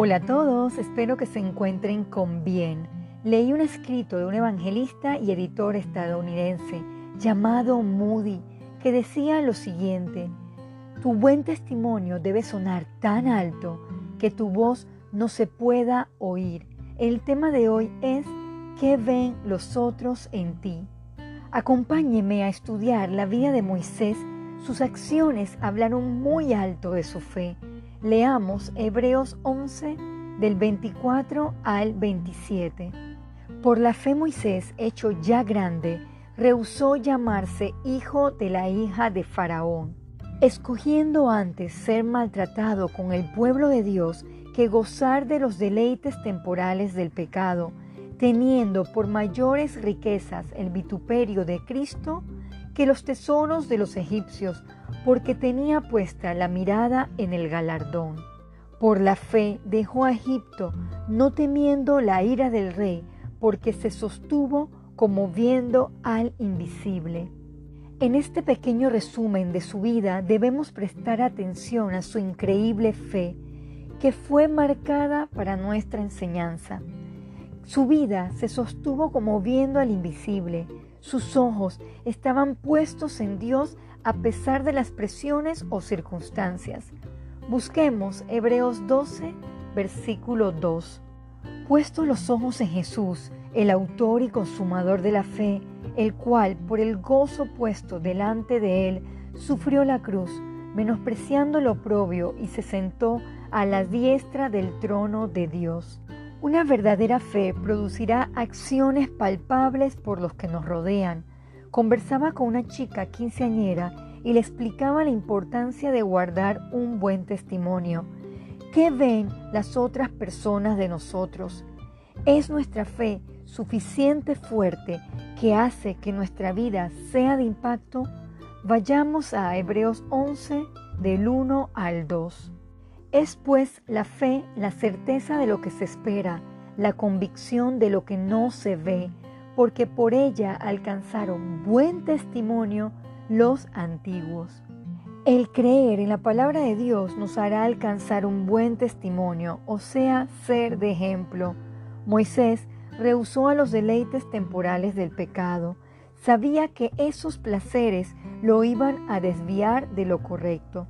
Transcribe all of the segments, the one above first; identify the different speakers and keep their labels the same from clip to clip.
Speaker 1: Hola a todos, espero que se encuentren con bien. Leí un escrito de un evangelista y editor estadounidense llamado Moody que decía lo siguiente, tu buen testimonio debe sonar tan alto que tu voz no se pueda oír. El tema de hoy es ¿qué ven los otros en ti? Acompáñeme a estudiar la vida de Moisés. Sus acciones hablaron muy alto de su fe Leamos Hebreos 11 del 24 al 27. Por la fe Moisés, hecho ya grande, rehusó llamarse hijo de la hija de Faraón, escogiendo antes ser maltratado con el pueblo de Dios que gozar de los deleites temporales del pecado, teniendo por mayores riquezas el vituperio de Cristo que los tesoros de los egipcios, porque tenía puesta la mirada en el galardón. Por la fe dejó a Egipto, no temiendo la ira del rey, porque se sostuvo como viendo al invisible. En este pequeño resumen de su vida debemos prestar atención a su increíble fe, que fue marcada para nuestra enseñanza. Su vida se sostuvo como viendo al invisible, sus ojos estaban puestos en Dios a pesar de las presiones o circunstancias. Busquemos Hebreos 12, versículo 2. Puesto los ojos en Jesús, el autor y consumador de la fe, el cual, por el gozo puesto delante de él, sufrió la cruz, menospreciando lo oprobio, y se sentó a la diestra del trono de Dios. Una verdadera fe producirá acciones palpables por los que nos rodean. Conversaba con una chica quinceañera y le explicaba la importancia de guardar un buen testimonio. ¿Qué ven las otras personas de nosotros? ¿Es nuestra fe suficiente fuerte que hace que nuestra vida sea de impacto? Vayamos a Hebreos 11 del 1 al 2. Es pues la fe la certeza de lo que se espera, la convicción de lo que no se ve, porque por ella alcanzaron buen testimonio los antiguos. El creer en la palabra de Dios nos hará alcanzar un buen testimonio, o sea, ser de ejemplo. Moisés rehusó a los deleites temporales del pecado. Sabía que esos placeres lo iban a desviar de lo correcto.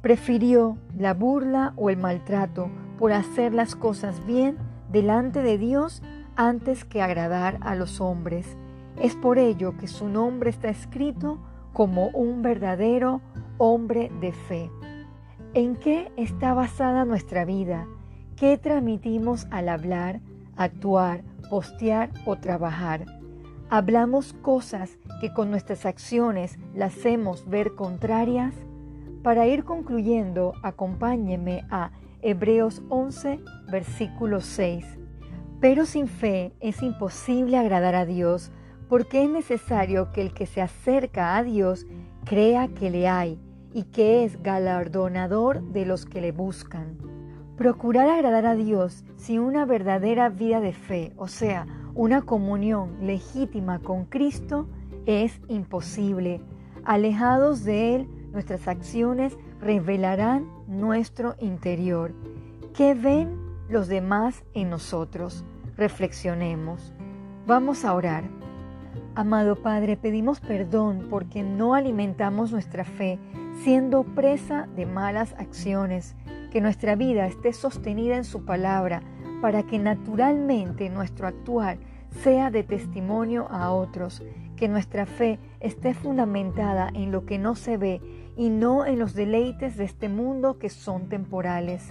Speaker 1: Prefirió la burla o el maltrato por hacer las cosas bien delante de Dios antes que agradar a los hombres. Es por ello que su nombre está escrito como un verdadero hombre de fe. ¿En qué está basada nuestra vida? ¿Qué transmitimos al hablar, actuar, postear o trabajar? ¿Hablamos cosas que con nuestras acciones las hacemos ver contrarias? Para ir concluyendo, acompáñeme a Hebreos 11, versículo 6. Pero sin fe es imposible agradar a Dios, porque es necesario que el que se acerca a Dios crea que le hay y que es galardonador de los que le buscan. Procurar agradar a Dios sin una verdadera vida de fe, o sea, una comunión legítima con Cristo, es imposible. Alejados de Él, Nuestras acciones revelarán nuestro interior. ¿Qué ven los demás en nosotros? Reflexionemos. Vamos a orar. Amado Padre, pedimos perdón porque no alimentamos nuestra fe siendo presa de malas acciones. Que nuestra vida esté sostenida en su palabra para que naturalmente nuestro actuar sea de testimonio a otros, que nuestra fe esté fundamentada en lo que no se ve y no en los deleites de este mundo que son temporales.